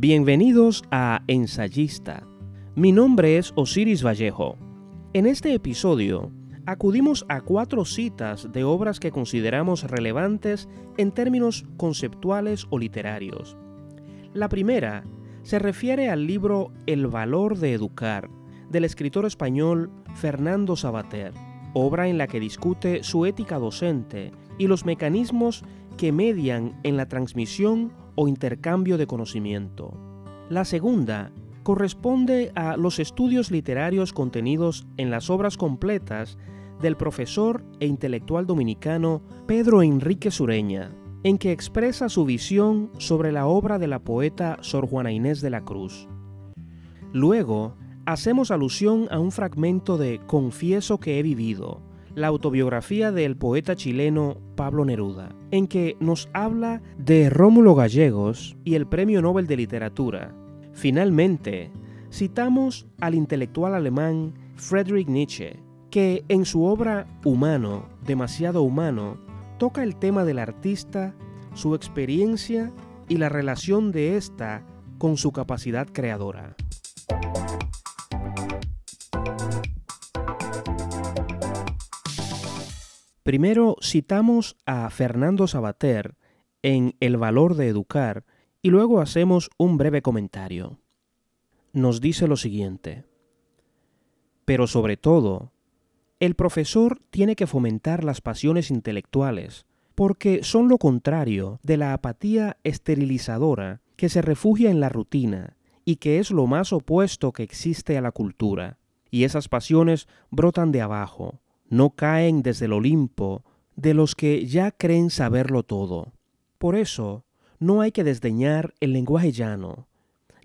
Bienvenidos a Ensayista. Mi nombre es Osiris Vallejo. En este episodio acudimos a cuatro citas de obras que consideramos relevantes en términos conceptuales o literarios. La primera se refiere al libro El valor de educar, del escritor español Fernando Sabater, obra en la que discute su ética docente y los mecanismos que median en la transmisión o intercambio de conocimiento. La segunda corresponde a los estudios literarios contenidos en las obras completas del profesor e intelectual dominicano Pedro Enrique Sureña, en que expresa su visión sobre la obra de la poeta Sor Juana Inés de la Cruz. Luego, hacemos alusión a un fragmento de Confieso que he vivido, la autobiografía del poeta chileno Pablo Neruda, en que nos habla de Rómulo Gallegos y el Premio Nobel de Literatura. Finalmente, citamos al intelectual alemán Friedrich Nietzsche, que en su obra Humano, demasiado humano, toca el tema del artista, su experiencia y la relación de ésta con su capacidad creadora. Primero citamos a Fernando Sabater en El valor de educar y luego hacemos un breve comentario. Nos dice lo siguiente. Pero sobre todo, el profesor tiene que fomentar las pasiones intelectuales, porque son lo contrario de la apatía esterilizadora que se refugia en la rutina y que es lo más opuesto que existe a la cultura. Y esas pasiones brotan de abajo, no caen desde el Olimpo de los que ya creen saberlo todo. Por eso, no hay que desdeñar el lenguaje llano,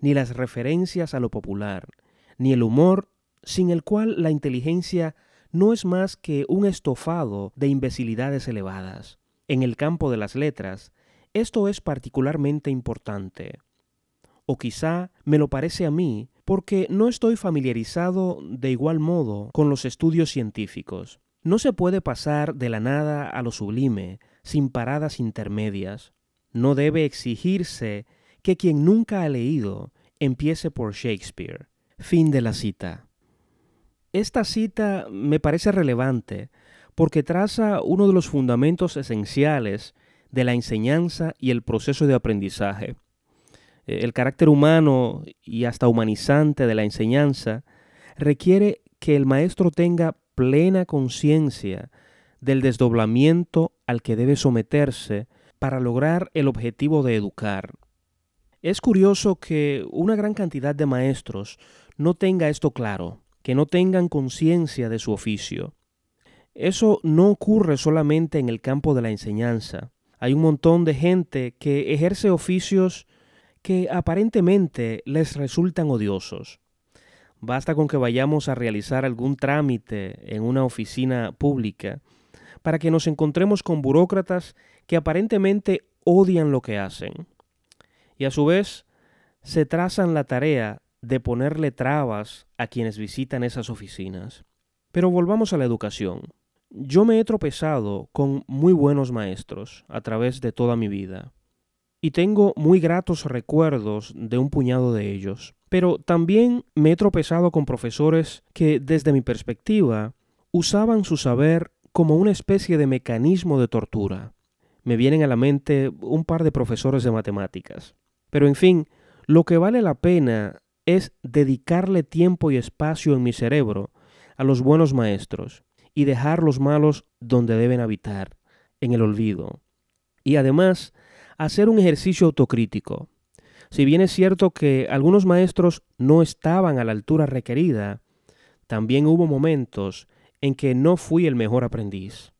ni las referencias a lo popular, ni el humor sin el cual la inteligencia no es más que un estofado de imbecilidades elevadas. En el campo de las letras, esto es particularmente importante. O quizá me lo parece a mí porque no estoy familiarizado de igual modo con los estudios científicos. No se puede pasar de la nada a lo sublime sin paradas intermedias. No debe exigirse que quien nunca ha leído empiece por Shakespeare. Fin de la cita. Esta cita me parece relevante porque traza uno de los fundamentos esenciales de la enseñanza y el proceso de aprendizaje. Eh, el carácter humano y hasta humanizante de la enseñanza requiere que el maestro tenga plena conciencia del desdoblamiento al que debe someterse para lograr el objetivo de educar. Es curioso que una gran cantidad de maestros no tenga esto claro que no tengan conciencia de su oficio. Eso no ocurre solamente en el campo de la enseñanza. Hay un montón de gente que ejerce oficios que aparentemente les resultan odiosos. Basta con que vayamos a realizar algún trámite en una oficina pública para que nos encontremos con burócratas que aparentemente odian lo que hacen. Y a su vez se trazan la tarea de ponerle trabas a quienes visitan esas oficinas. Pero volvamos a la educación. Yo me he tropezado con muy buenos maestros a través de toda mi vida. Y tengo muy gratos recuerdos de un puñado de ellos. Pero también me he tropezado con profesores que, desde mi perspectiva, usaban su saber como una especie de mecanismo de tortura. Me vienen a la mente un par de profesores de matemáticas. Pero en fin, lo que vale la pena es dedicarle tiempo y espacio en mi cerebro a los buenos maestros y dejar los malos donde deben habitar, en el olvido. Y además, hacer un ejercicio autocrítico. Si bien es cierto que algunos maestros no estaban a la altura requerida, también hubo momentos en que no fui el mejor aprendiz.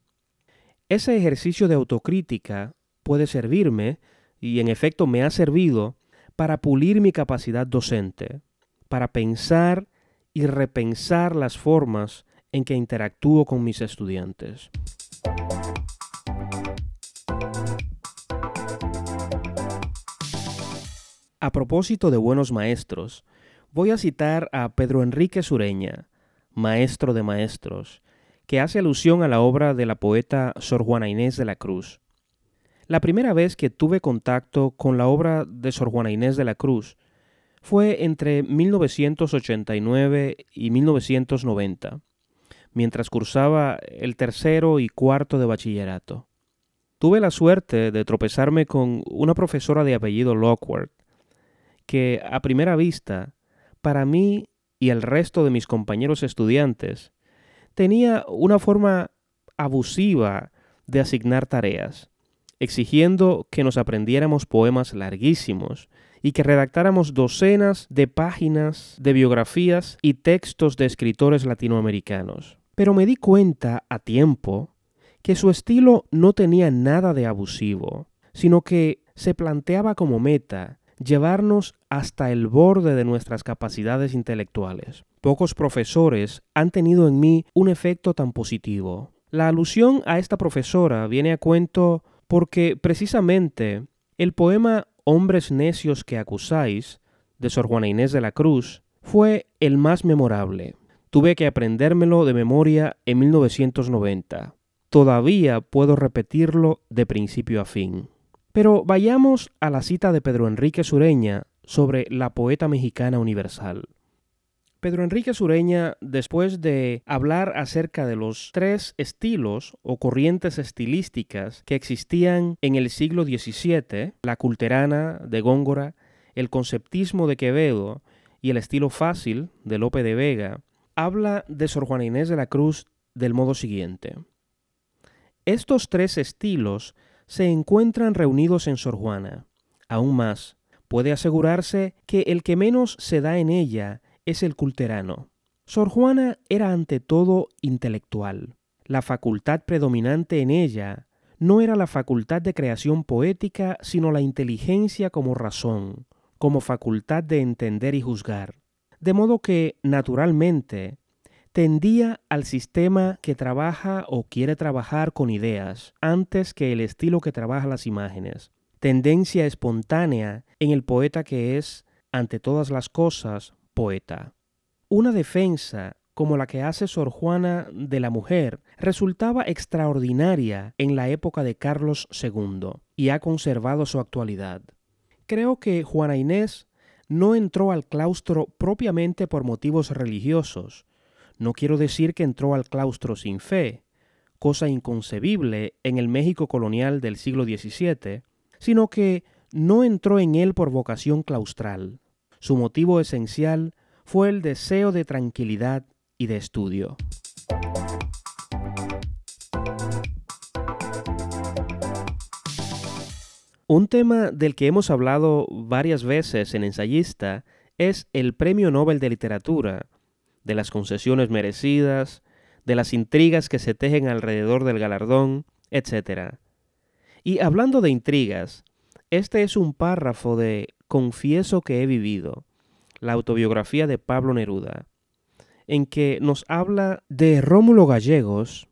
Ese ejercicio de autocrítica puede servirme, y en efecto me ha servido, para pulir mi capacidad docente, para pensar y repensar las formas en que interactúo con mis estudiantes. A propósito de buenos maestros, voy a citar a Pedro Enrique Sureña, maestro de maestros, que hace alusión a la obra de la poeta Sor Juana Inés de la Cruz. La primera vez que tuve contacto con la obra de Sor Juana Inés de la Cruz fue entre 1989 y 1990, mientras cursaba el tercero y cuarto de bachillerato. Tuve la suerte de tropezarme con una profesora de apellido Lockwood, que a primera vista, para mí y el resto de mis compañeros estudiantes, tenía una forma abusiva de asignar tareas, exigiendo que nos aprendiéramos poemas larguísimos y que redactáramos docenas de páginas de biografías y textos de escritores latinoamericanos. Pero me di cuenta a tiempo que su estilo no tenía nada de abusivo, sino que se planteaba como meta llevarnos hasta el borde de nuestras capacidades intelectuales. Pocos profesores han tenido en mí un efecto tan positivo. La alusión a esta profesora viene a cuento porque precisamente el poema Hombres necios que acusáis de Sor Juana Inés de la Cruz fue el más memorable. Tuve que aprendérmelo de memoria en 1990. Todavía puedo repetirlo de principio a fin. Pero vayamos a la cita de Pedro Enrique Sureña sobre la poeta mexicana universal. Pedro Enrique Sureña, después de hablar acerca de los tres estilos o corrientes estilísticas que existían en el siglo XVII, la culterana de Góngora, el conceptismo de Quevedo y el estilo fácil de Lope de Vega, habla de Sor Juana Inés de la Cruz del modo siguiente. Estos tres estilos se encuentran reunidos en Sor Juana. Aún más, puede asegurarse que el que menos se da en ella es el culterano. Sor Juana era ante todo intelectual. La facultad predominante en ella no era la facultad de creación poética, sino la inteligencia como razón, como facultad de entender y juzgar. De modo que, naturalmente, tendía al sistema que trabaja o quiere trabajar con ideas antes que el estilo que trabaja las imágenes. Tendencia espontánea en el poeta que es, ante todas las cosas, poeta. Una defensa como la que hace Sor Juana de la mujer resultaba extraordinaria en la época de Carlos II y ha conservado su actualidad. Creo que Juana Inés no entró al claustro propiamente por motivos religiosos, no quiero decir que entró al claustro sin fe, cosa inconcebible en el México colonial del siglo XVII, sino que no entró en él por vocación claustral. Su motivo esencial fue el deseo de tranquilidad y de estudio. Un tema del que hemos hablado varias veces en Ensayista es el Premio Nobel de Literatura, de las concesiones merecidas, de las intrigas que se tejen alrededor del galardón, etc. Y hablando de intrigas, este es un párrafo de Confieso que he vivido, la autobiografía de Pablo Neruda, en que nos habla de Rómulo Gallegos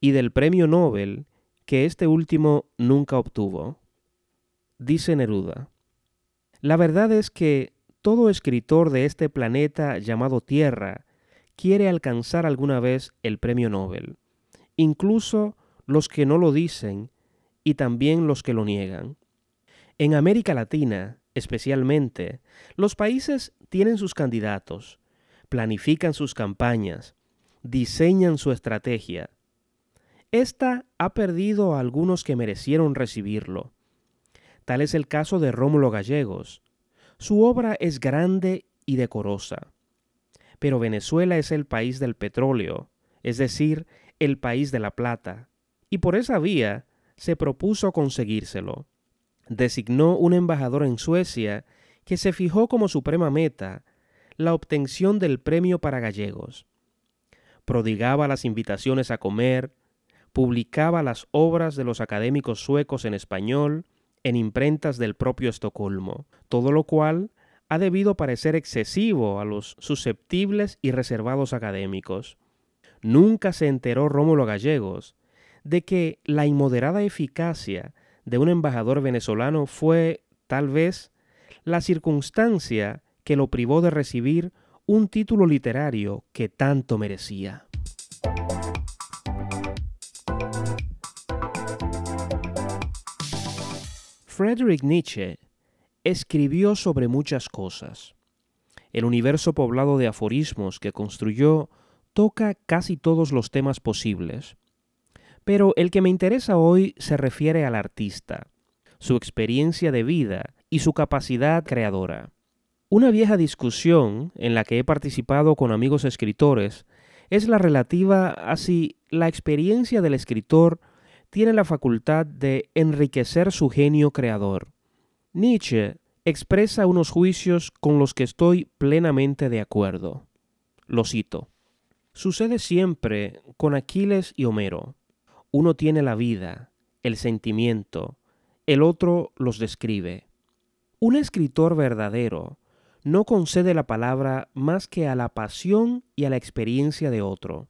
y del premio Nobel que este último nunca obtuvo. Dice Neruda, La verdad es que todo escritor de este planeta llamado Tierra quiere alcanzar alguna vez el premio Nobel, incluso los que no lo dicen y también los que lo niegan. En América Latina, especialmente, los países tienen sus candidatos, planifican sus campañas, diseñan su estrategia. Esta ha perdido a algunos que merecieron recibirlo. Tal es el caso de Rómulo Gallegos. Su obra es grande y decorosa pero Venezuela es el país del petróleo, es decir, el país de la plata, y por esa vía se propuso conseguírselo. Designó un embajador en Suecia que se fijó como suprema meta la obtención del premio para gallegos. Prodigaba las invitaciones a comer, publicaba las obras de los académicos suecos en español en imprentas del propio Estocolmo, todo lo cual ha debido parecer excesivo a los susceptibles y reservados académicos. Nunca se enteró Rómulo Gallegos de que la inmoderada eficacia de un embajador venezolano fue, tal vez, la circunstancia que lo privó de recibir un título literario que tanto merecía. Friedrich Nietzsche escribió sobre muchas cosas. el universo poblado de aforismos que construyó toca casi todos los temas posibles. Pero el que me interesa hoy se refiere al artista, su experiencia de vida y su capacidad creadora. Una vieja discusión en la que he participado con amigos escritores es la relativa a si la experiencia del escritor tiene la facultad de enriquecer su genio creador. Nietzsche expresa unos juicios con los que estoy plenamente de acuerdo. Lo cito. Sucede siempre con Aquiles y Homero. Uno tiene la vida, el sentimiento, el otro los describe. Un escritor verdadero no concede la palabra más que a la pasión y a la experiencia de otro.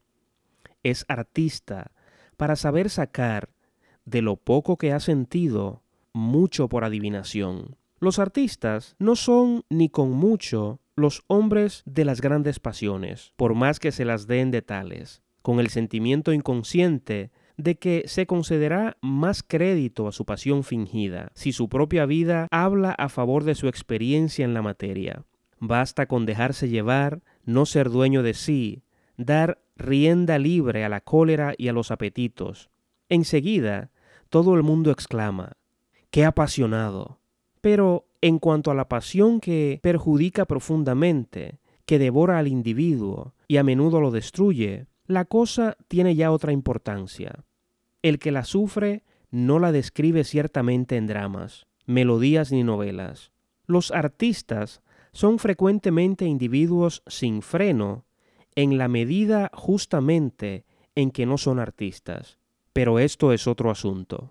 Es artista para saber sacar de lo poco que ha sentido mucho por adivinación. Los artistas no son ni con mucho los hombres de las grandes pasiones, por más que se las den de tales, con el sentimiento inconsciente de que se concederá más crédito a su pasión fingida si su propia vida habla a favor de su experiencia en la materia. Basta con dejarse llevar, no ser dueño de sí, dar rienda libre a la cólera y a los apetitos. Enseguida, todo el mundo exclama, ¡qué apasionado! Pero en cuanto a la pasión que perjudica profundamente, que devora al individuo y a menudo lo destruye, la cosa tiene ya otra importancia. El que la sufre no la describe ciertamente en dramas, melodías ni novelas. Los artistas son frecuentemente individuos sin freno en la medida justamente en que no son artistas. Pero esto es otro asunto.